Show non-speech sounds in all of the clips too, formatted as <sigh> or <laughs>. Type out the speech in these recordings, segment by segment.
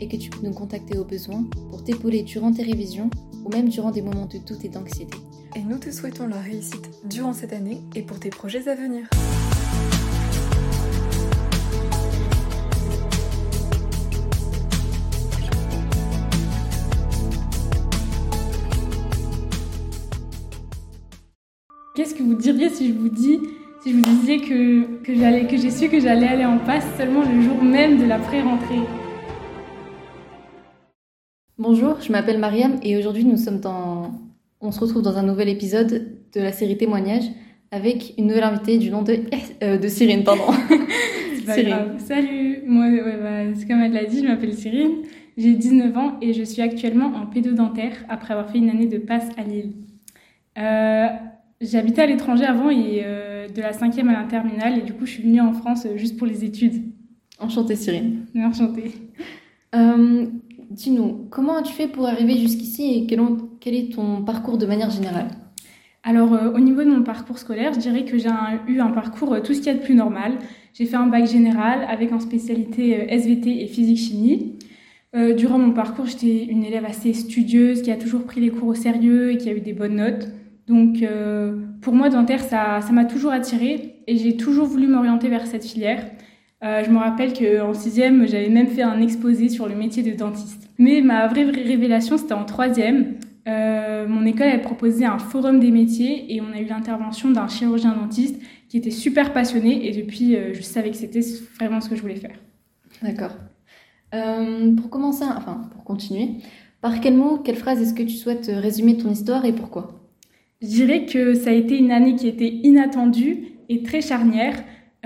et que tu peux nous contacter au besoin pour t'épauler durant tes révisions ou même durant des moments de doute et d'anxiété. Et nous te souhaitons la réussite durant cette année et pour tes projets à venir. Qu'est-ce que vous diriez si je vous dis, si je vous disais que, que j'allais, que j'ai su que j'allais aller en passe seulement le jour même de la pré-rentrée? Bonjour, je m'appelle Mariam et aujourd'hui nous sommes dans... On se retrouve dans un nouvel épisode de la série Témoignages avec une nouvelle invitée du nom de, euh, de Cyrine, pardon. <laughs> Salut, moi, ouais, bah, c'est comme elle l'a dit, je m'appelle Cyrine, j'ai 19 ans et je suis actuellement en pédodentaire après avoir fait une année de passe à Lille. Euh, J'habitais à l'étranger avant et euh, de la cinquième à la terminale et du coup je suis venue en France juste pour les études. Enchantée Cyrine. Enchantée. Euh, Dis-nous, comment as-tu fait pour arriver jusqu'ici et quel, est ton parcours de manière générale? Alors euh, au niveau de mon parcours scolaire, je dirais que j'ai eu un parcours euh, tout ce qu'il y a de plus normal. J'ai fait un bac général avec en spécialité euh, SVT et physique-chimie. Durant mon parcours, j'étais une élève assez studieuse qui a toujours pris les cours au sérieux et qui a eu des bonnes notes. Donc pour moi, dentaire, ça m'a toujours attirée et j'ai toujours voulu m'orienter vers cette filière. Euh, je me rappelle qu'en sixième, j'avais même fait un exposé sur le métier de dentiste. Mais ma vraie, vraie révélation, c'était en troisième. Euh, mon école, elle proposait un forum des métiers et on a eu l'intervention d'un chirurgien dentiste qui était super passionné et depuis, euh, je savais que c'était vraiment ce que je voulais faire. D'accord. Pour commencer, enfin pour continuer, par quel mot, quelle phrase est-ce que tu souhaites résumer ton histoire et pourquoi? Je dirais que ça a été une année qui était inattendue et très charnière.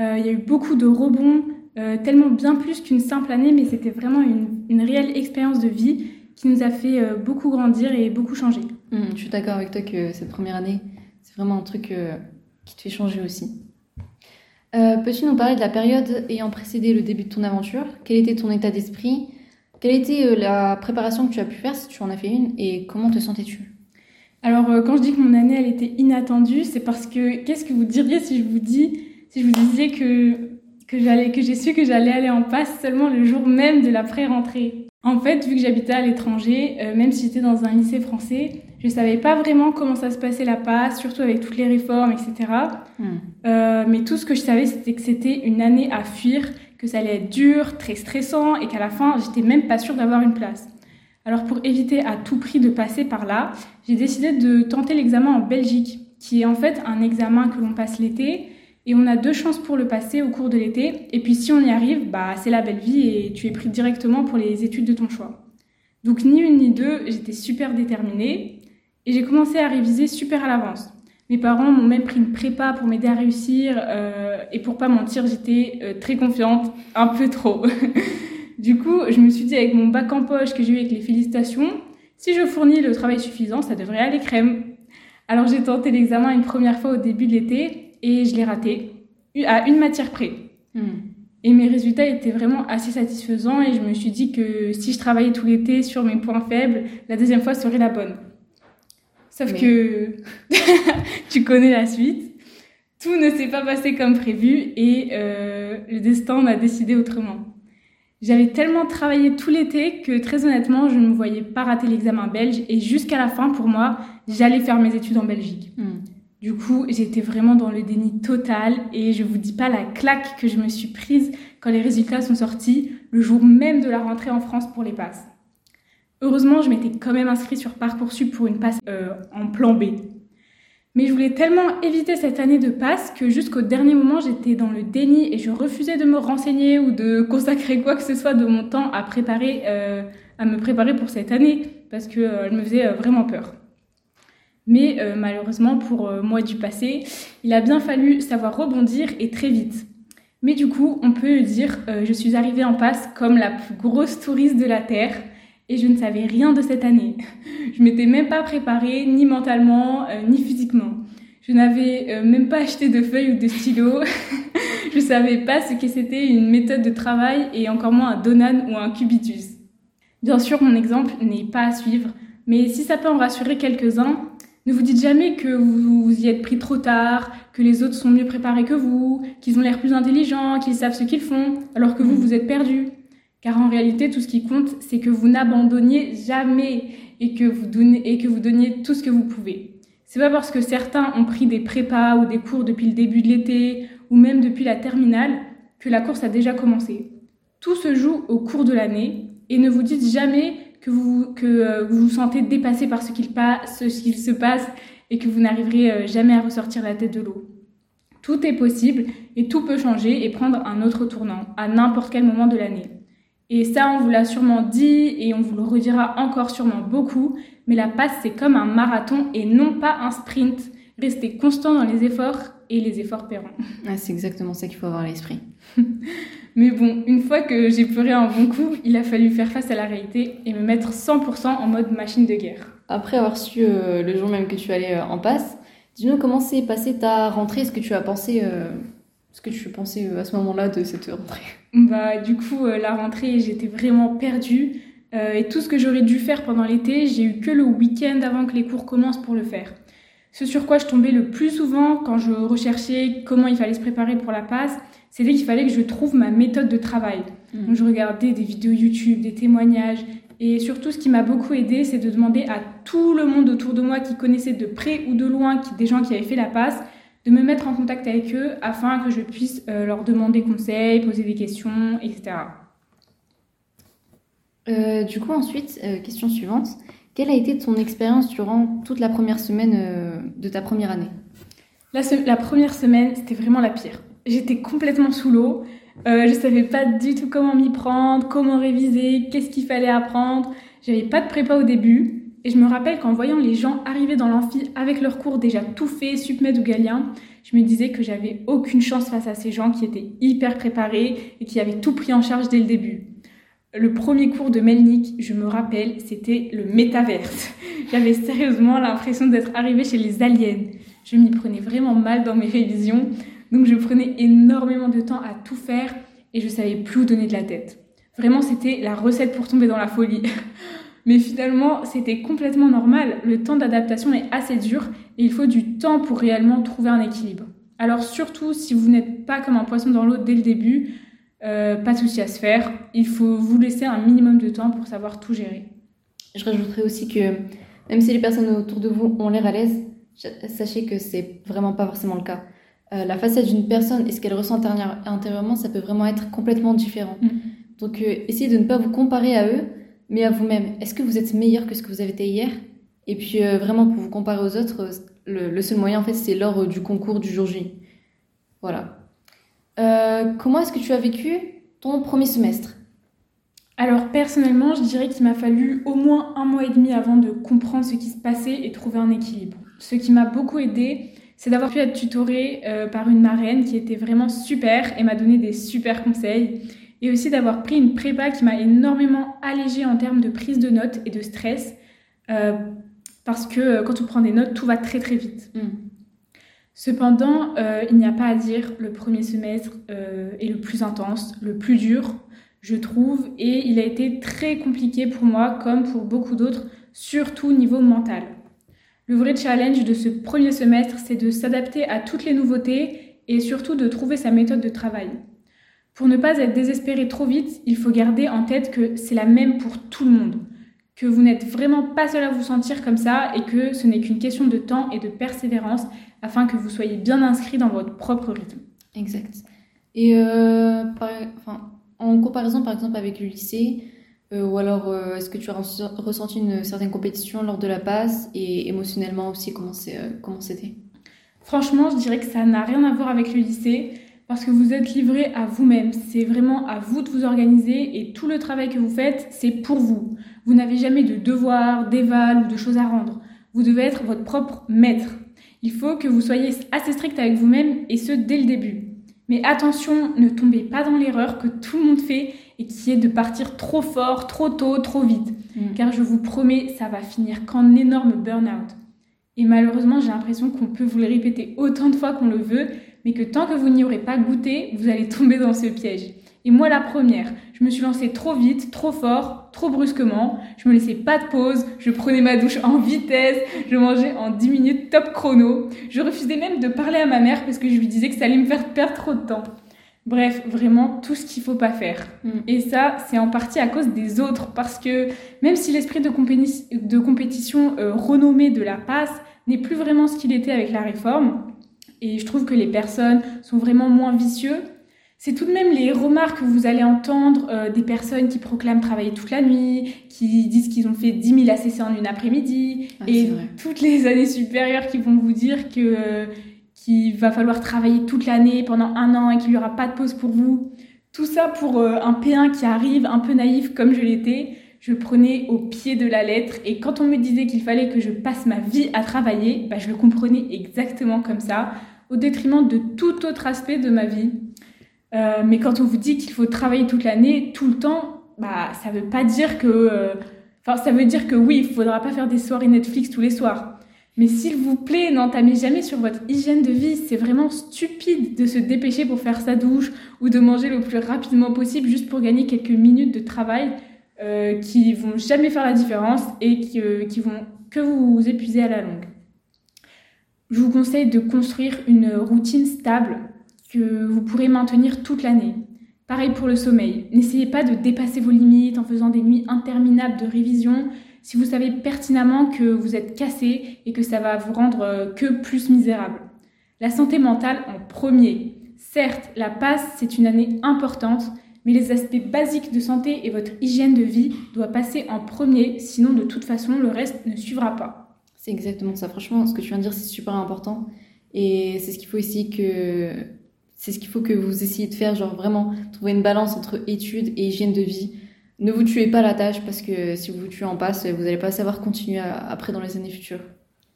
Euh, il y a eu beaucoup de rebonds, euh, tellement bien plus qu'une simple année, mais c'était vraiment une, une réelle expérience de vie qui nous a fait euh, beaucoup grandir et beaucoup changer. Hum, Je suis d'accord avec toi que cette première année, c'est vraiment un truc euh, qui te fait changer aussi. Euh, Peux-tu nous parler de la période ayant précédé le début de ton aventure? Quel était ton état d'esprit? Quelle était la préparation que tu as pu faire si tu en as fait une et comment te sentais-tu? Alors, quand je dis que mon année, elle était inattendue, c'est parce que qu'est-ce que vous diriez si je vous dis, si je vous disais que que j'allais, que j'ai su que j'allais aller en passe seulement le jour même de la pré-rentrée. En fait, vu que j'habitais à l'étranger, euh, même si j'étais dans un lycée français, je savais pas vraiment comment ça se passait la passe, surtout avec toutes les réformes, etc. Hum, Euh, mais tout ce que je savais, c'était que c'était une année à fuir, que ça allait être dur, très stressant, et qu'à la fin, j'étais même pas sûre d'avoir une place. Alors pour éviter à tout prix de passer par là, j'ai décidé de tenter l'examen en Belgique, qui est en fait un examen que l'on passe l'été, et on a deux chances pour le passer au cours de l'été, et puis si on y arrive, bah c'est la belle vie et tu es pris directement pour les études de ton choix. Donc ni une ni deux, j'étais super déterminée, et j'ai commencé à réviser super à l'avance. Mes parents m'ont même pris une prépa pour m'aider à réussir euh, et pour pas mentir, j'étais euh, très confiante, un peu trop. <laughs> du coup, je me suis dit avec mon bac en poche que j'ai eu avec les félicitations, si je fournis le travail suffisant, ça devrait aller crème. Alors j'ai tenté l'examen une première fois au début de l'été et je l'ai raté à une matière près. hum. Et mes résultats étaient vraiment assez satisfaisants et je me suis dit que si je travaillais tout l'été sur mes points faibles, la deuxième fois serait la bonne. Sauf Mais- que <laughs> tu connais la suite. Tout ne s'est pas passé comme prévu et euh, le destin m'a décidé autrement. J'avais tellement travaillé tout l'été que très honnêtement, je ne me voyais pas rater l'examen belge et jusqu'à la fin, pour moi, j'allais faire mes études en Belgique. Hum. Du coup, j'étais vraiment dans le déni total et je vous dis pas la claque que je me suis prise quand les résultats sont sortis le jour même de la rentrée en France pour les passes. Heureusement, je m'étais quand même inscrite sur Parcoursup pour une passe euh, en plan B. Mais je voulais tellement éviter cette année de passe que jusqu'au dernier moment, j'étais dans le déni et je refusais de me renseigner ou de consacrer quoi que ce soit de mon temps à préparer, euh, à me préparer pour cette année parce que euh, elle me faisait vraiment peur. Mais euh, malheureusement, pour euh, moi du passé, il a bien fallu savoir rebondir et très vite. Mais du coup, on peut dire, euh, je suis arrivée en passe comme la plus grosse touriste de la Terre et je ne savais rien de cette année. <laughs> Je m'étais même pas préparée, ni mentalement, ni physiquement. Je n'avais même pas acheté de feuilles ou de stylos. <laughs> je savais pas ce que c'était une méthode de travail et encore moins un Donan ou un Cubitus. Bien sûr, mon exemple n'est pas à suivre, mais si ça peut en rassurer quelques-uns, ne vous dites jamais que vous, vous y êtes pris trop tard, que les autres sont mieux préparés que vous, qu'ils ont l'air plus intelligents, qu'ils savent ce qu'ils font, alors que vous, vous êtes perdu. Car en réalité, tout ce qui compte, c'est que vous n'abandonniez jamais et que vous, donnez, et que vous donniez tout ce que vous pouvez. C'est pas parce que certains ont pris des prépas ou des cours depuis le début de l'été ou même depuis la terminale que la course a déjà commencé. Tout se joue au cours de l'année et ne vous dites jamais que euh, vous vous sentez dépassé par ce qu'il, ce qu'il se passe et que vous n'arriverez euh, jamais à ressortir la tête de l'eau. Tout est possible et tout peut changer et prendre un autre tournant à n'importe quel moment de l'année. Et ça, on vous l'a sûrement dit et on vous le redira encore sûrement beaucoup, mais la passe, c'est comme un marathon et non pas un sprint. Restez constant dans les efforts et les efforts paieront. <laughs> Ah, c'est exactement ça qu'il faut avoir à l'esprit. <laughs> mais bon, une fois que j'ai pleuré un bon coup, il a fallu faire face à la réalité et me mettre 100% en mode machine de guerre. Après avoir su euh, le jour même que tu allais euh, en passe, dis-nous comment s'est passée ta rentrée, ce que tu as pensé, euh, ce que tu pensais à ce moment-là de cette rentrée? Bah, du coup, la rentrée, j'étais vraiment perdue. Et tout ce que j'aurais dû faire pendant l'été, j'ai eu que le week-end avant que les cours commencent pour le faire. Ce sur quoi je tombais le plus souvent quand je recherchais comment il fallait se préparer pour la passe, c'était qu'il fallait que je trouve ma méthode de travail. Mmh. Donc je regardais des vidéos YouTube, des témoignages, et surtout ce qui m'a beaucoup aidé, c'est de demander à tout le monde autour de moi qui connaissait de près ou de loin qui, des gens qui avaient fait la passe, de me mettre en contact avec eux afin que je puisse euh, leur demander conseil, poser des questions, etc. Euh, du coup, ensuite, euh, question suivante. Quelle a été ton expérience durant toute la première semaine de ta première année la, la, première semaine, c'était vraiment la pire. J'étais complètement sous l'eau. je ne savais pas du tout comment m'y prendre, comment réviser, qu'est-ce qu'il fallait apprendre. J'avais pas de prépa au début. Et je me rappelle qu'en voyant les gens arriver dans l'amphi avec leur cours déjà tout fait, submed ou galien, je me disais que j'avais aucune chance face à ces gens qui étaient hyper préparés et qui avaient tout pris en charge dès le début. Le premier cours de Melnik, je me rappelle, c'était le métaverse. <laughs> J'avais sérieusement l'impression d'être arrivée chez les aliens. Je m'y prenais vraiment mal dans mes révisions, donc je prenais énormément de temps à tout faire et je savais plus où donner de la tête. Vraiment, c'était la recette pour tomber dans la folie. <laughs> Mais finalement, c'était complètement normal. Le temps d'adaptation est assez dur et il faut du temps pour réellement trouver un équilibre. Alors surtout, si vous n'êtes pas comme un poisson dans l'eau dès le début, euh, pas de souci à se faire. Il faut vous laisser un minimum de temps pour savoir tout gérer. Je rajouterais aussi que même si les personnes autour de vous ont l'air à l'aise, sachez que c'est vraiment pas forcément le cas. Euh, la facette d'une personne et ce qu'elle ressent intérieurement, ça peut vraiment être complètement différent. Mm. Donc euh, essayez de ne pas vous comparer à eux, mais à vous-même. Est-ce que vous êtes meilleur que ce que vous avez été hier? Et puis vraiment pour vous comparer aux autres, le, seul moyen en fait c'est lors euh, du concours du jour J. Voilà. Comment est-ce que tu as vécu ton premier semestre? Alors personnellement, je dirais qu'il m'a fallu au moins un mois et demi avant de comprendre ce qui se passait et trouver un équilibre. Ce qui m'a beaucoup aidé, c'est d'avoir pu être tutorée par une marraine qui était vraiment super et m'a donné des super conseils et aussi d'avoir pris une prépa qui m'a énormément allégée en termes de prise de notes et de stress, euh, parce que euh, quand on prend des notes, tout va très très vite. Mm. Cependant, euh, il n'y a pas à dire, le premier semestre est le plus intense, le plus dur, je trouve, et il a été très compliqué pour moi, comme pour beaucoup d'autres, surtout au niveau mental. Le vrai challenge de ce premier semestre, c'est de s'adapter à toutes les nouveautés et surtout de trouver sa méthode de travail. Pour ne pas être désespéré trop vite, il faut garder en tête que c'est la même pour tout le monde, que vous n'êtes vraiment pas seul à vous sentir comme ça et que ce n'est qu'une question de temps et de persévérance afin que vous soyez bien inscrit dans votre propre rythme. Exact. Et euh, en comparaison par exemple avec le lycée, euh, ou alors euh, est-ce que tu as ressenti une certaine compétition lors de la passe et émotionnellement aussi comment c'était? Franchement, je dirais que ça n'a rien à voir avec le lycée parce que vous êtes livré à vous-même. C'est vraiment à vous de vous organiser et tout le travail que vous faites, c'est pour vous. Vous n'avez jamais de devoirs, d'éval ou de choses à rendre. Vous devez être votre propre maître. Il faut que vous soyez assez strict avec vous-même et ce dès le début. Mais attention, ne tombez pas dans l'erreur que tout le monde fait et qui est de partir trop fort, trop tôt, trop vite. Mm. Car je vous promets, ça va finir qu'en énorme burn-out. Et malheureusement, j'ai l'impression qu'on peut vous le répéter autant de fois qu'on le veut, mais que tant que vous n'y aurez pas goûté, vous allez tomber dans ce piège. Et moi, la première, je me suis lancée trop vite, trop fort, trop brusquement. Je me laissais pas de pause. Je prenais ma douche en vitesse. Je mangeais en 10 minutes top chrono. Je refusais même de parler à ma mère parce que je lui disais que ça allait me faire perdre trop de temps. Bref, vraiment tout ce qu'il faut pas faire. Mm. Et ça, c'est en partie à cause des autres parce que même si l'esprit de, compéti- de compétition euh, renommé de la passe n'est plus vraiment ce qu'il était avec la réforme, et je trouve que les personnes sont vraiment moins vicieux, c'est tout de même les remarques que vous allez entendre euh, des personnes qui proclament travailler toute la nuit, qui disent qu'ils ont fait 10 000 ACC en une après-midi, Ah, et toutes les années supérieures qui vont vous dire que euh, qu'il va falloir travailler toute l'année pendant un an et qu'il n'y aura pas de pause pour vous. Tout ça pour euh, un P1 qui arrive, un peu naïf comme je l'étais. Je le prenais au pied de la lettre et quand on me disait qu'il fallait que je passe ma vie à travailler, bah, je le comprenais exactement comme ça, au détriment de tout autre aspect de ma vie. Euh, mais quand on vous dit qu'il faut travailler toute l'année, tout le temps, bah, ça veut pas dire que. euh, Enfin, ça veut dire que oui, il faudra pas faire des soirées Netflix tous les soirs. Mais s'il vous plaît, n'entamez jamais sur votre hygiène de vie. C'est vraiment stupide de se dépêcher pour faire sa douche ou de manger le plus rapidement possible juste pour gagner quelques minutes de travail euh, qui vont jamais faire la différence et qui, euh, qui vont que vous épuiser à la longue. Je vous conseille de construire une routine stable que vous pourrez maintenir toute l'année. Pareil pour le sommeil. N'essayez pas de dépasser vos limites en faisant des nuits interminables de révision si vous savez pertinemment que vous êtes cassé et que ça va vous rendre euh, que plus misérable. La santé mentale en premier. Certes, la passe, c'est une année importante, mais les aspects basiques de santé et votre hygiène de vie doivent passer en premier, sinon de toute façon, le reste ne suivra pas. C'est exactement ça. Franchement, ce que tu viens de dire, c'est super important. Et c'est ce qu'il faut essayer que. C'est ce qu'il faut que vous essayiez de faire, genre vraiment trouver une balance entre études et hygiène de vie. Ne vous tuez pas la tâche parce que si vous vous tuez en passe, vous n'allez pas savoir continuer à- après dans les années futures.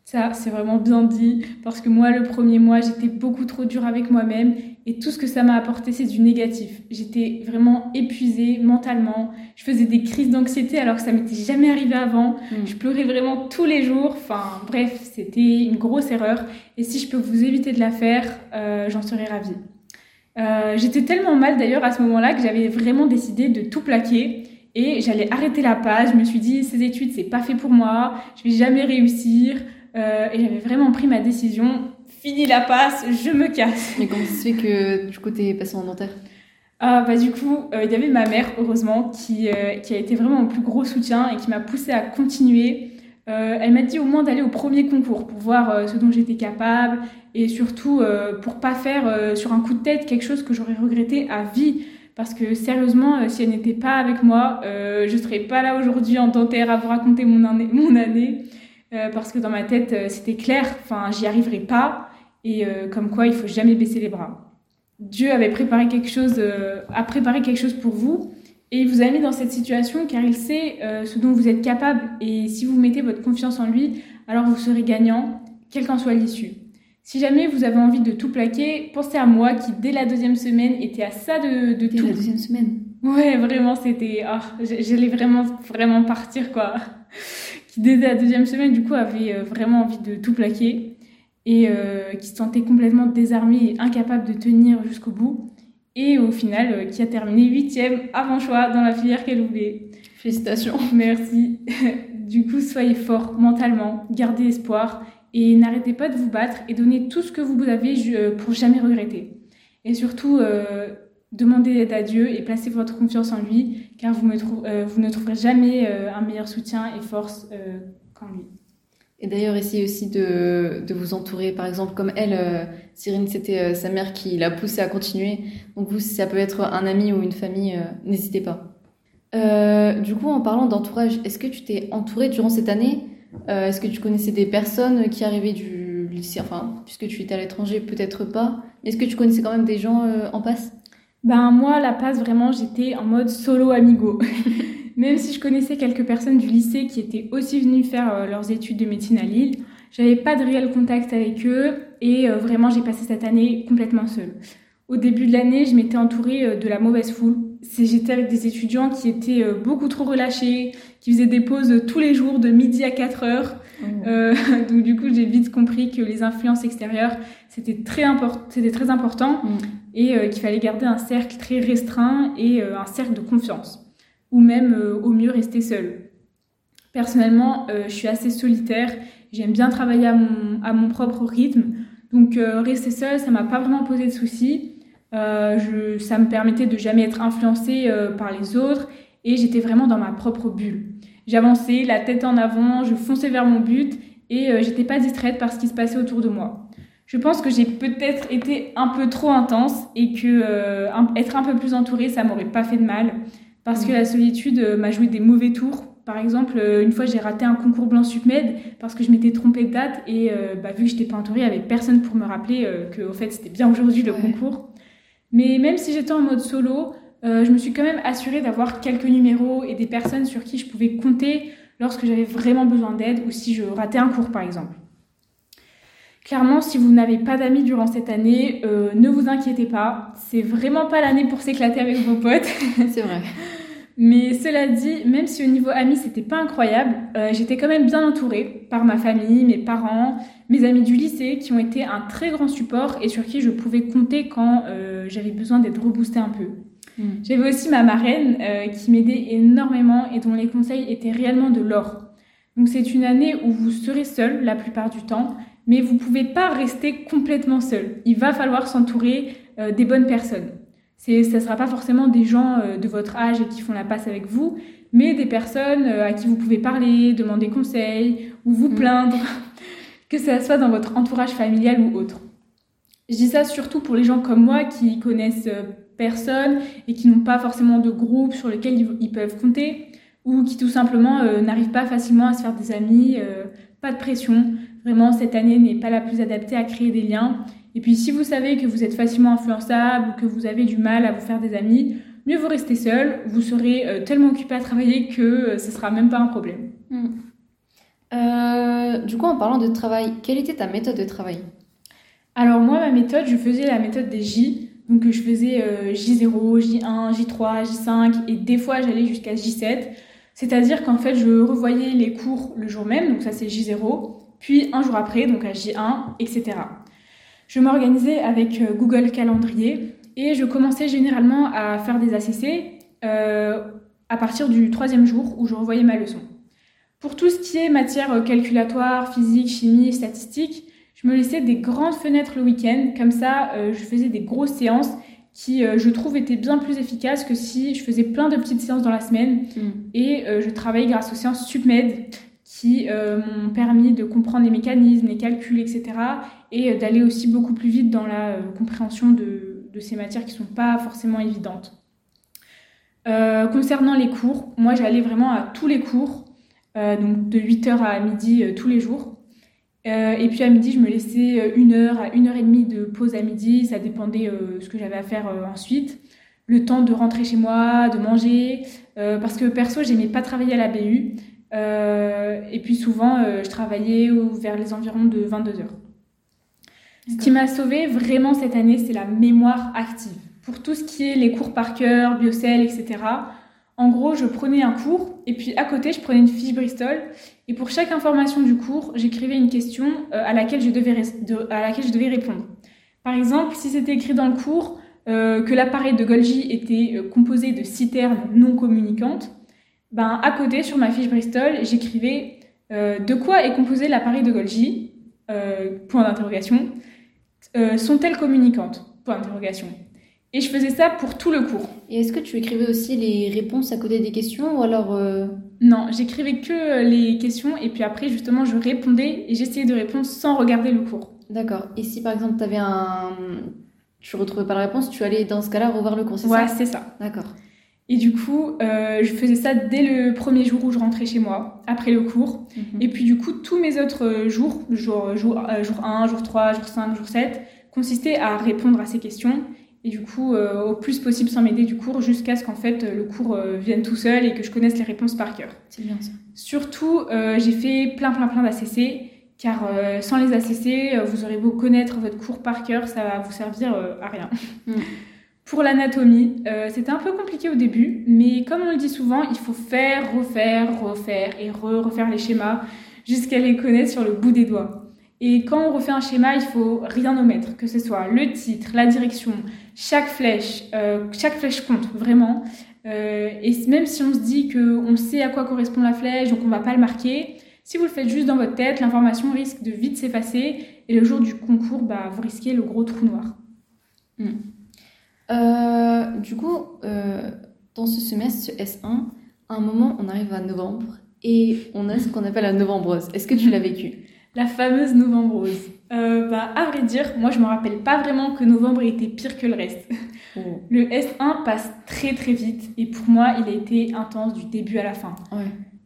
Ça, c'est vraiment bien dit, parce que moi, le premier mois, j'étais beaucoup trop dure avec moi-même, et tout ce que ça m'a apporté, c'est du négatif. J'étais vraiment épuisée mentalement, je faisais des crises d'anxiété alors que ça m'était jamais arrivé avant, Mm. je pleurais vraiment tous les jours, enfin bref, c'était une grosse erreur, et si je peux vous éviter de la faire, euh, j'en serais ravie. Euh, j'étais tellement mal d'ailleurs à ce moment-là que j'avais vraiment décidé de tout plaquer et j'allais arrêter la page. Je me suis dit, ces études, c'est pas fait pour moi, je vais jamais réussir. Euh, et j'avais vraiment pris ma décision. Fini la passe, je me casse. Mais comment ça se fait que du coup t'es passé en dentaire? Ah bah du coup, euh, il y avait ma mère, heureusement, qui, euh, qui a été vraiment mon plus gros soutien et qui m'a poussée à continuer. Euh, elle m'a dit au moins d'aller au premier concours pour voir euh, ce dont j'étais capable et surtout euh, pour pas faire sur un coup de tête quelque chose que j'aurais regretté à vie. Parce que sérieusement, si elle n'était pas avec moi, je serais pas là aujourd'hui en dentaire à vous raconter mon année. Mon année parce que dans ma tête, c'était clair, enfin, j'y arriverai pas. Et comme quoi, il faut jamais baisser les bras. Dieu avait préparé quelque chose, a préparé quelque chose pour vous. Et il vous a mis dans cette situation car il sait euh, ce dont vous êtes capable. Et si vous mettez votre confiance en lui, alors vous serez gagnant, quelle qu'en soit l'issue. Si jamais vous avez envie de tout plaquer, pensez à moi qui, dès la deuxième semaine, était à ça de, de Dès tout. la deuxième semaine. Ouais, vraiment, c'était. j'- J'allais vraiment, vraiment partir, quoi. Qui, dès la deuxième semaine, du coup, avait euh, vraiment envie de tout plaquer. Et euh, qui se sentait complètement désarmé et incapable de tenir jusqu'au bout. Et au final, euh, qui a terminé huitième avant choix dans la filière qu'elle voulait. Félicitations. <laughs> Merci. <laughs> du coup, soyez fort mentalement, gardez espoir et n'arrêtez pas de vous battre et donnez tout ce que vous avez je- pour jamais regretter. Et surtout, euh, demandez l'aide à Dieu et placez votre confiance en lui, car vous, me trou- euh, vous ne trouverez jamais euh, un meilleur soutien et force euh, qu'en lui. Et d'ailleurs, essayez aussi de, de vous entourer. Par exemple, comme elle, euh, Cyrine, c'était euh, sa mère qui l'a poussée à continuer. Donc vous, si ça peut être un ami ou une famille, euh, n'hésitez pas. Euh, du coup, en parlant d'entourage, est-ce que tu t'es entourée durant cette année? Est-ce que tu connaissais des personnes qui arrivaient du lycée? Enfin, puisque tu étais à l'étranger, peut-être pas. Mais est-ce que tu connaissais quand même des gens en passe? Ben moi, la passe, vraiment, j'étais en mode solo amigo. <laughs> Même si je connaissais quelques personnes du lycée qui étaient aussi venues faire euh, leurs études de médecine à Lille, j'avais pas de réel contact avec eux et euh, vraiment j'ai passé cette année complètement seule. Au début de l'année, je m'étais entourée euh, de la mauvaise foule. j'étais avec des étudiants qui étaient beaucoup trop relâchés, qui faisaient des pauses tous les jours de midi à 4 heures. Euh, <laughs> donc du coup, j'ai vite compris que les influences extérieures, c'était très, important Mm. et euh, qu'il fallait garder un cercle très restreint et euh, un cercle de confiance. Ou même, euh, au mieux, rester seul. Personnellement, euh, je suis assez solitaire. J'aime bien travailler à mon, propre rythme. Donc euh, rester seul, ça m'a pas vraiment posé de soucis. Ça me permettait de jamais être influencée par les autres et j'étais vraiment dans ma propre bulle. J'avançais, la tête en avant, je fonçais vers mon but et j'étais pas distraite par ce qui se passait autour de moi. Je pense que j'ai peut-être été un peu trop intense et que être un peu plus entourée, ça m'aurait pas fait de mal parce que la solitude euh, m'a joué des mauvais tours. Par exemple, euh, une fois j'ai raté un concours blanc submed parce que je m'étais trompée de date et euh, bah, vu que j'étais pas entourée, il y avait personne pour me rappeler euh, que au fait c'était bien aujourd'hui le Ouais. concours. Mais même si j'étais en mode solo, euh, je me suis quand même assurée d'avoir quelques numéros et des personnes sur qui je pouvais compter lorsque j'avais vraiment besoin d'aide ou si je ratais un cours par exemple. Clairement, si vous n'avez pas d'amis durant cette année, euh, ne vous inquiétez pas. C'est vraiment pas l'année pour s'éclater avec vos potes. <laughs> C'est vrai. Mais cela dit, même si au niveau amis c'était pas incroyable, euh, j'étais quand même bien entourée par ma famille, mes parents, mes amis du lycée qui ont été un très grand support et sur qui je pouvais compter quand euh, j'avais besoin d'être reboostée un peu. Mm. J'avais aussi ma marraine euh, qui m'aidait énormément et dont les conseils étaient réellement de l'or. Donc c'est une année où vous serez seul la plupart du temps, mais vous pouvez pas rester complètement seul. Il va falloir s'entourer euh, des bonnes personnes. C'est, ça sera pas forcément des gens euh, de votre âge et qui font la passe avec vous, mais des personnes euh, à qui vous pouvez parler, demander conseil ou vous Mm. plaindre, <laughs> que ça soit dans votre entourage familial ou autre. Je dis ça surtout pour les gens comme moi qui connaissent euh, personne et qui n'ont pas forcément de groupe sur lequel ils, ils peuvent compter ou qui tout simplement euh, n'arrivent pas facilement à se faire des amis. euh, pas de pression. Vraiment, cette année n'est pas la plus adaptée à créer des liens. Et puis, si vous savez que vous êtes facilement influençable ou que vous avez du mal à vous faire des amis, mieux vous restez seul. Vous serez euh, tellement occupé à travailler que euh, ce sera même pas un problème. Euh, du coup, en parlant de travail, quelle était ta méthode de travail? Alors moi, ma méthode, je faisais la méthode des J. Donc je faisais euh, J0, J1, J3, J5 et des fois j'allais jusqu'à J7. C'est-à-dire qu'en fait, je revoyais les cours le jour même, donc ça c'est J0, puis un jour après, donc à J1, etc. Je m'organisais avec euh, Google Calendrier et je commençais généralement à faire des ACC euh, à partir du troisième jour où je revoyais ma leçon. Pour tout ce qui est matière euh, calculatoire, physique, chimie, statistique, je me laissais des grandes fenêtres le week-end, comme ça euh, je faisais des grosses séances qui, euh, je trouve, étaient bien plus efficaces que si je faisais plein de petites séances dans la semaine. Et euh, je travaillais grâce aux séances SupMed euh, m'ont permis de comprendre les mécanismes, les calculs, etc. Et euh, d'aller aussi beaucoup plus vite dans la euh, compréhension de, ces matières qui ne sont pas forcément évidentes. Concernant les cours, moi j'allais vraiment à tous les cours, donc de 8h à midi tous les jours. Et puis à midi, je me laissais une heure à une heure et demie de pause à midi, ça dépendait euh, ce que j'avais à faire ensuite. Le temps de rentrer chez moi, de manger, parce que perso, j'aimais pas travailler à la BU. Euh, et puis souvent, euh, je travaillais vers les environs de 22 heures. Ce qui m'a sauvée vraiment cette année, c'est la mémoire active. Pour tout ce qui est les cours par cœur, biocell, etc. En gros, je prenais un cours et puis à côté, je prenais une fiche Bristol et pour chaque information du cours, j'écrivais une question euh, à, laquelle je devais res- de- à laquelle je devais répondre. Par exemple, si c'était écrit dans le cours euh, que l'appareil de Golgi était euh, composé de citernes non communicantes, ben, à côté, sur ma fiche Bristol, j'écrivais euh, de quoi est composé l'appareil de Golgi euh, Point d'interrogation. Euh, Sont-elles communicantes? Point d'interrogation. Et je faisais ça pour tout le cours. Et est-ce que tu écrivais aussi les réponses à côté des questions ou alors euh, Non, j'écrivais que les questions et puis après, justement, je répondais et j'essayais de répondre sans regarder le cours. D'accord. Et si par exemple tu avais un tu retrouvais pas la réponse, tu allais dans ce cas-là revoir le cours, c'est Ouais, ça c'est ça. D'accord. Et du coup, euh, je faisais ça dès le premier jour où je rentrais chez moi, après le cours. Mhm. Et puis du coup, tous mes autres euh, jours, jour, jour, euh, jour 1, jour 3, jour 5, jour 7, consistaient à répondre à ces questions. Et du coup, euh, au plus possible sans m'aider du cours, jusqu'à ce qu'en fait le cours vienne tout seul et que je connaisse les réponses par cœur. C'est bien ça. Surtout, j'ai fait plein plein plein d'ACC, car sans les ACC, vous aurez beau connaître votre cours par cœur, ça va vous servir à rien. Mm. <laughs> Pour l'anatomie, euh, c'était un peu compliqué au début, mais comme on le dit souvent, il faut faire, refaire, refaire et re refaire les schémas jusqu'à les connaître sur le bout des doigts. Et quand on refait un schéma, il faut rien omettre, que ce soit le titre, la direction, chaque flèche, euh, chaque flèche compte vraiment. Euh, et même si on se dit qu'on sait à quoi correspond la flèche, donc on va pas le marquer, si vous le faites juste dans votre tête, l'information risque de vite s'effacer et le jour du concours, bah, vous risquez le gros trou noir. Hmm. Euh, du coup, euh, dans ce semestre, ce S1, à un moment, on arrive à novembre et on a ce qu'on appelle la novembrose. Est-ce que tu l'as vécu? La fameuse novembrose. Euh, bah, à vrai dire, moi je me rappelle pas vraiment que novembre était pire que le reste. Oh. Le S1 passe très très vite et pour moi il a été intense du début à la fin.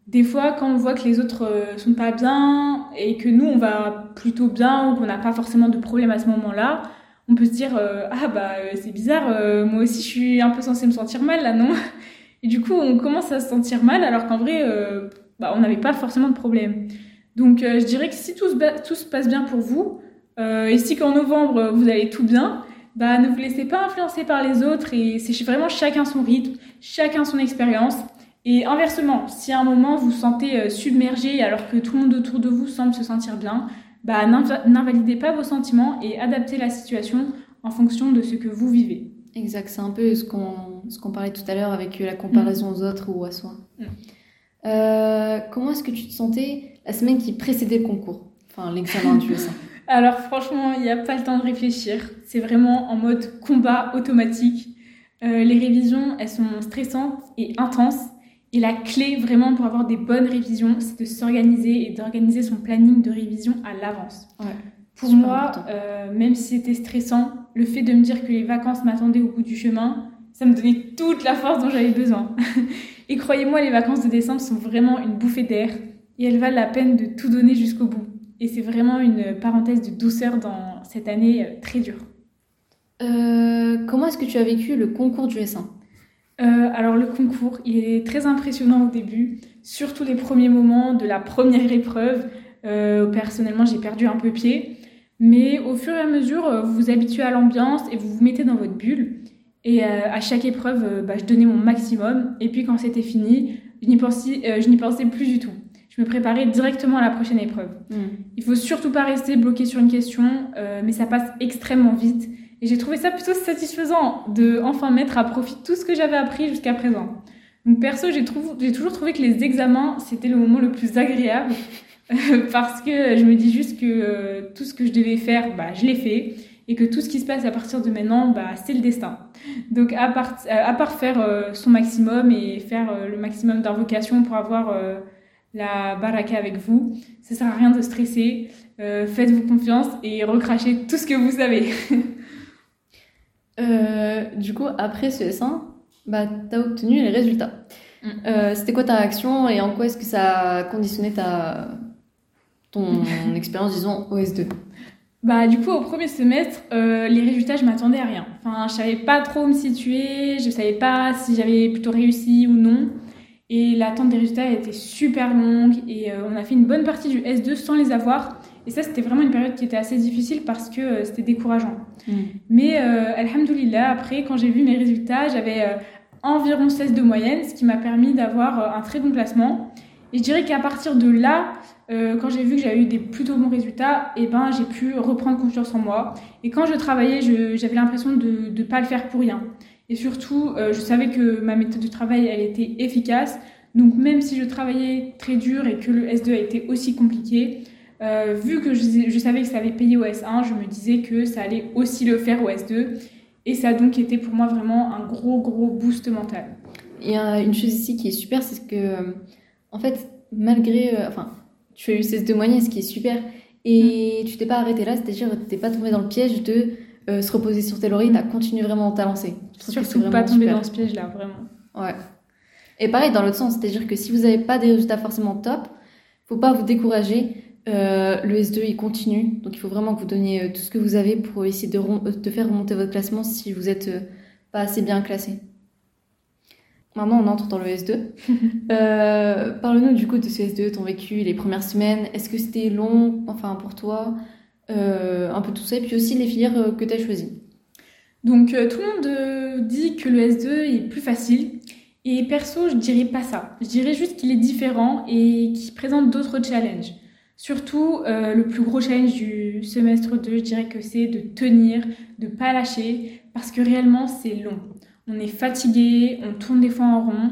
Des fois, quand on voit que les autres sont pas bien et que nous on va plutôt bien ou qu'on n'a pas forcément de problème à ce moment-là, on peut se dire euh, ah bah euh, c'est bizarre, euh, moi aussi je suis un peu censée me sentir mal là, non <laughs> Et du coup on commence à se sentir mal alors qu'en vrai bah, on n'avait pas forcément de problème. Donc je dirais que si tout se, passe bien pour vous et si qu'en novembre vous allez tout bien, bah ne vous laissez pas influencer par les autres et c'est vraiment chacun son rythme, chacun son expérience. Et inversement, si à un moment vous vous sentez submergé alors que tout le monde autour de vous semble se sentir bien, bah, n'invalidez pas vos sentiments et adaptez la situation en fonction de ce que vous vivez. Exact, c'est un peu ce qu'on parlait tout à l'heure avec la comparaison aux autres ou à soi. Mm. Euh, comment est-ce que tu te sentais la semaine qui précédait le concours? Enfin, l'examen du S1. <laughs> Alors franchement, il n'y a pas le temps de réfléchir. C'est vraiment en mode combat automatique. Euh, les révisions, elles sont stressantes et intenses. Et la clé vraiment pour avoir des bonnes révisions, c'est de s'organiser et d'organiser son planning de révision à l'avance. pour moi, euh, même si c'était stressant, le fait de me dire que les vacances m'attendaient au bout du chemin, ça me donnait toute la force dont j'avais besoin. <laughs> et croyez-moi, les vacances de décembre sont vraiment une bouffée d'air et elles valent la peine de tout donner jusqu'au bout. Et c'est vraiment une parenthèse de douceur dans cette année euh, très dure. Euh, comment est-ce que tu as vécu le concours du S1 euh, alors le concours, il est très impressionnant au début, surtout les premiers moments de la première épreuve. Euh, personnellement, j'ai perdu un peu pied, mais au fur et à mesure, euh, vous vous habituez à l'ambiance et vous vous mettez dans votre bulle. Et à chaque épreuve, bah, je donnais mon maximum. Et puis quand c'était fini, je n'y pensais, je n'y pensais plus du tout. Je me préparais directement à la prochaine épreuve. Il mmh. Il faut surtout pas rester bloqué sur une question, mais ça passe extrêmement vite. Et j'ai trouvé ça plutôt satisfaisant de enfin mettre à profit tout ce que j'avais appris jusqu'à présent. Donc perso, j'ai toujours trouvé que les examens, c'était le moment le plus agréable <laughs> parce que je me dis juste que euh, tout ce que je devais faire, bah, je l'ai fait et que tout ce qui se passe à partir de maintenant, bah, c'est le destin. Donc à part, euh, faire euh, son maximum et faire le maximum d'invocations pour avoir la baraka avec vous, ça sert à rien de stresser. Faites-vous confiance et recrachez tout ce que vous savez. <laughs> Euh, du coup, après ce S1, bah, tu as obtenu les résultats. Mm. Euh, c'était quoi ta réaction et en quoi est-ce que ça a conditionné ta... ton <laughs> expérience, disons, OS2 bah, du coup, au premier semestre, euh, les résultats, je m'attendais à rien. Enfin, je savais pas trop où me situer, je savais pas si j'avais plutôt réussi ou non. Et l'attente des résultats était super longue et on a fait une bonne partie du S2 sans les avoir. Et ça, c'était vraiment une période qui était assez difficile parce que euh, c'était décourageant. Mm. Mais, euh, alhamdoulilah, après, quand j'ai vu mes résultats, j'avais euh, environ 16 de moyenne, ce qui m'a permis d'avoir euh, un très bon classement. Et je dirais qu'à partir de là, quand j'ai vu que j'avais eu des plutôt bons résultats, et eh ben, j'ai pu reprendre confiance en moi. Et quand je travaillais, j'avais l'impression de ne pas le faire pour rien. Et surtout, je savais que ma méthode de travail, elle était efficace. Donc même si je travaillais très dur et que le S2 a été aussi compliqué, euh, vu que je, savais que ça avait payé au S1, je me disais que ça allait aussi le faire au S2. Et ça a donc été pour moi vraiment un gros, gros boost mental. Il y a une chose ici qui est super, c'est que, euh, en fait, malgré. Euh, enfin, tu as eu 16 de moyenne, ce qui est super. Et mm. tu t'es pas arrêté là, c'est-à-dire tu t'es pas tombé dans le piège de se reposer sur tes lauriers, tu as continué vraiment à lancer. Surtout pas tomber dans ce piège-là, vraiment. Ouais. Et pareil, dans l'autre sens, c'est-à-dire que si vous n'avez pas des résultats forcément top, faut pas vous décourager. Euh, le S2 il continue, donc il faut vraiment que vous donniez euh, tout ce que vous avez pour essayer de, euh, de faire remonter votre classement si vous n'êtes pas assez bien classé. Maintenant, on entre dans le S2. <laughs> Parle-nous du coup de ce S2, ton vécu, les premières semaines. Est-ce que c'était long, enfin pour toi, un peu tout ça, et puis aussi les filières que tu as choisies? Donc tout le monde dit que le S2 est plus facile. Et perso, je dirais pas ça. Je dirais juste qu'il est différent et qu'il présente d'autres challenges. Surtout, le plus gros challenge du semestre 2, je dirais que c'est de tenir, de pas lâcher, parce que réellement, c'est long. On est fatigué, on tourne des fois en rond.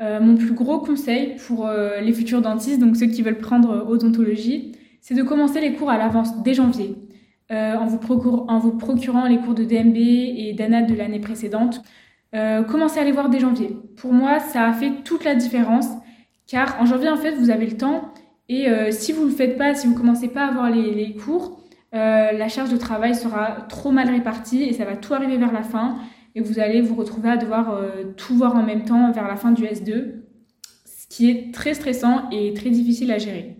Euh, mon plus gros conseil pour euh, les futurs dentistes, donc ceux qui veulent prendre euh, odontologie, c'est de commencer les cours à l'avance dès janvier, en vous, en, vous procurant les cours de DMB et d'ANAT de l'année précédente. commencez à les voir dès janvier. Pour moi, ça a fait toute la différence, car en janvier, en fait, vous avez le temps, et si vous ne le faites pas, si vous ne commencez pas à avoir les, cours, la charge de travail sera trop mal répartie et ça va tout arriver vers la fin et vous allez vous retrouver à devoir euh, tout voir en même temps vers la fin du S2, ce qui est très stressant et très difficile à gérer.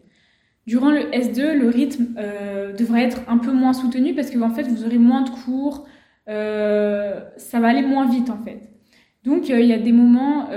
Durant le S2, le rythme euh, devrait être un peu moins soutenu parce que en fait, vous aurez moins de cours, euh, ça va aller moins vite en fait. Donc il y a des moments,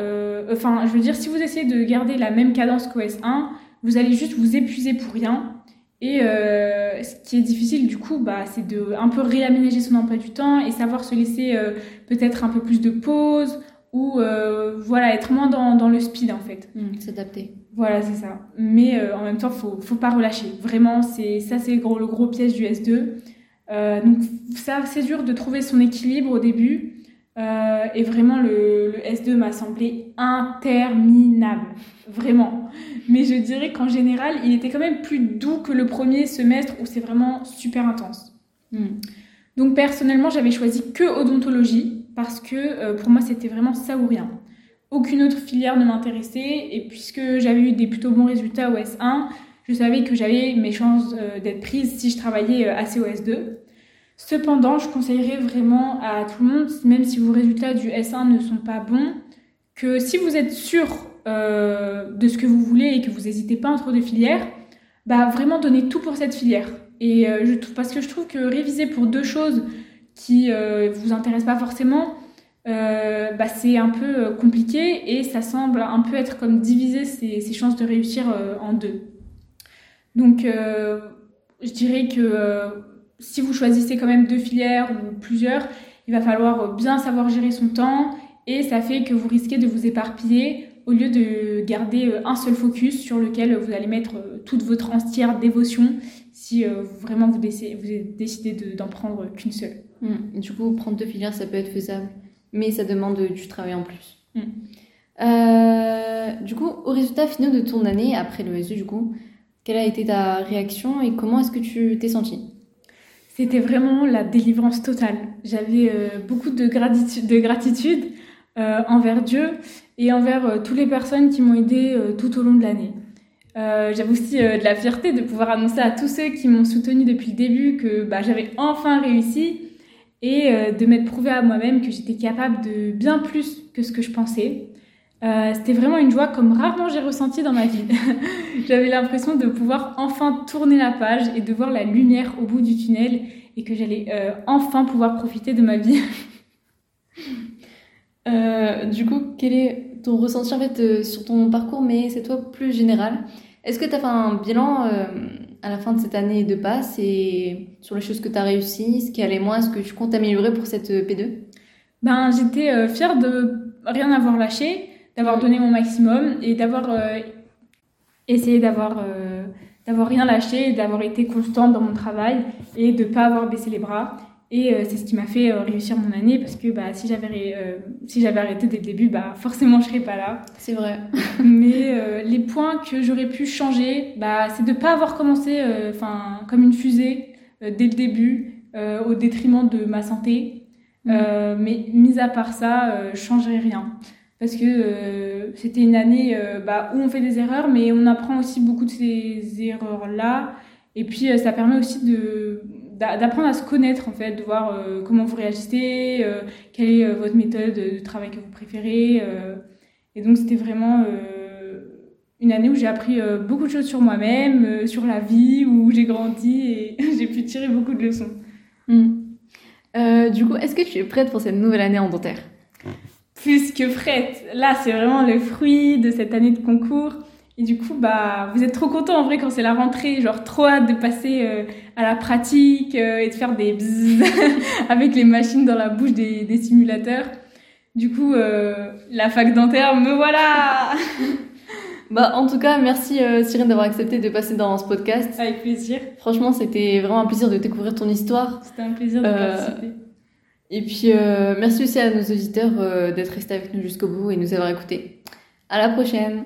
enfin je veux dire, si vous essayez de garder la même cadence qu'au S1, vous allez juste vous épuiser pour rien et euh, ce qui est difficile du coup, bah, c'est de un peu réaménager son emploi du temps et savoir se laisser euh, peut-être un peu plus de pause ou euh, voilà être moins dans, dans, le speed en fait. Mmh, s'adapter. Voilà, c'est ça. Mais en même temps, faut faut pas relâcher. Vraiment, c'est ça c'est gros, le gros piège du S2. donc ça c'est dur de trouver son équilibre au début. et vraiment le, le S2 m'a semblé interminable, vraiment. Mais je dirais qu'en général, il était quand même plus doux que le premier semestre où c'est vraiment super intense. Hmm. Donc personnellement, j'avais choisi que odontologie parce que euh, pour moi, c'était vraiment ça ou rien. Aucune autre filière ne m'intéressait et puisque j'avais eu des plutôt bons résultats au S1, je savais que j'avais mes chances euh, d'être prise si je travaillais euh, assez au S2. Cependant, je conseillerais vraiment à tout le monde, même si vos résultats du S1 ne sont pas bons, que si vous êtes sûr euh, de ce que vous voulez et que vous n'hésitez pas entre deux filières, bah vraiment donnez tout pour cette filière. Et euh, je trouve, parce que je trouve que réviser pour deux choses qui euh, vous intéressent pas forcément, bah c'est un peu compliqué et ça semble un peu être comme diviser ses chances de réussir en deux. Donc je dirais que si vous choisissez quand même deux filières ou plusieurs, il va falloir bien savoir gérer son temps et ça fait que vous risquez de vous éparpiller au lieu de garder euh, un seul focus sur lequel vous allez mettre euh, toute votre entière dévotion si euh, vraiment vous, décidez d'en prendre qu'une seule. Hmm. Du coup, prendre deux filières, ça peut être faisable, mais ça demande du travail en plus. Hmm. du coup, au résultat final de ton année, après le SE, du coup, quelle a été ta réaction et comment est-ce que tu t'es sentie? C'était vraiment la délivrance totale. J'avais beaucoup de gratitude envers Dieu et envers euh, toutes les personnes qui m'ont aidé euh, tout au long de l'année. Euh, J'avais aussi de la fierté de pouvoir annoncer à tous ceux qui m'ont soutenu depuis le début que bah, j'avais enfin réussi et de m'être prouvé à moi-même que j'étais capable de bien plus que ce que je pensais. Euh, C'était vraiment une joie comme rarement j'ai ressenti dans ma vie. <laughs> J'avais l'impression de pouvoir enfin tourner la page et de voir la lumière au bout du tunnel et que j'allais euh, enfin pouvoir profiter de ma vie. <laughs> Euh, du coup, quel est ton ressenti en fait euh, sur ton parcours, mais c'est toi plus général. Est-ce que tu as fait un bilan euh, à la fin de cette année de passe et sur les choses que tu as réussi, ce qui allait moins, ce que tu comptes améliorer pour cette P2 Ben, j'étais fière de rien avoir lâché, d'avoir donné mon maximum et d'avoir essayé d'avoir d'avoir rien lâché, d'avoir été constante dans mon travail et de pas avoir baissé les bras. Et euh, c'est ce qui m'a fait euh, réussir mon année parce que bah, si j'avais euh, si j'avais arrêté dès le début, bah, forcément je serais pas là. C'est vrai. <laughs> Mais les points que j'aurais pu changer, bah, c'est de ne pas avoir commencé enfin comme une fusée dès le début au détriment de ma santé. Mm. mais mis à part ça, je changerais rien. Parce que c'était une année bah, où on fait des erreurs, mais on apprend aussi beaucoup de ces erreurs-là. Et puis ça permet aussi de d'apprendre à se connaître en fait, de voir euh, comment vous réagissez, euh, quelle est euh, votre méthode de travail que vous préférez. et donc c'était vraiment une année où j'ai appris beaucoup de choses sur moi-même, sur la vie, où j'ai grandi et <laughs> j'ai pu tirer beaucoup de leçons. Hmm. du coup, est-ce que tu es prête pour cette nouvelle année en dentaire? Plus que prête. Là, c'est vraiment le fruit de cette année de concours. Et du coup, bah, vous êtes trop contents en vrai quand c'est la rentrée, genre trop hâte de passer euh, à la pratique euh, et de faire des bzzz <laughs> avec les machines dans la bouche des, des simulateurs. Du coup, euh, la fac dentaire, me voilà <laughs> Bah, en tout cas, merci euh, Cyrine d'avoir accepté de passer dans ce podcast. Avec plaisir. Franchement, c'était vraiment un plaisir de découvrir ton histoire. C'était un plaisir de Euh, participer. Et puis, euh, merci aussi à nos auditeurs euh, d'être restés avec nous jusqu'au bout et nous avoir écoutés. À la prochaine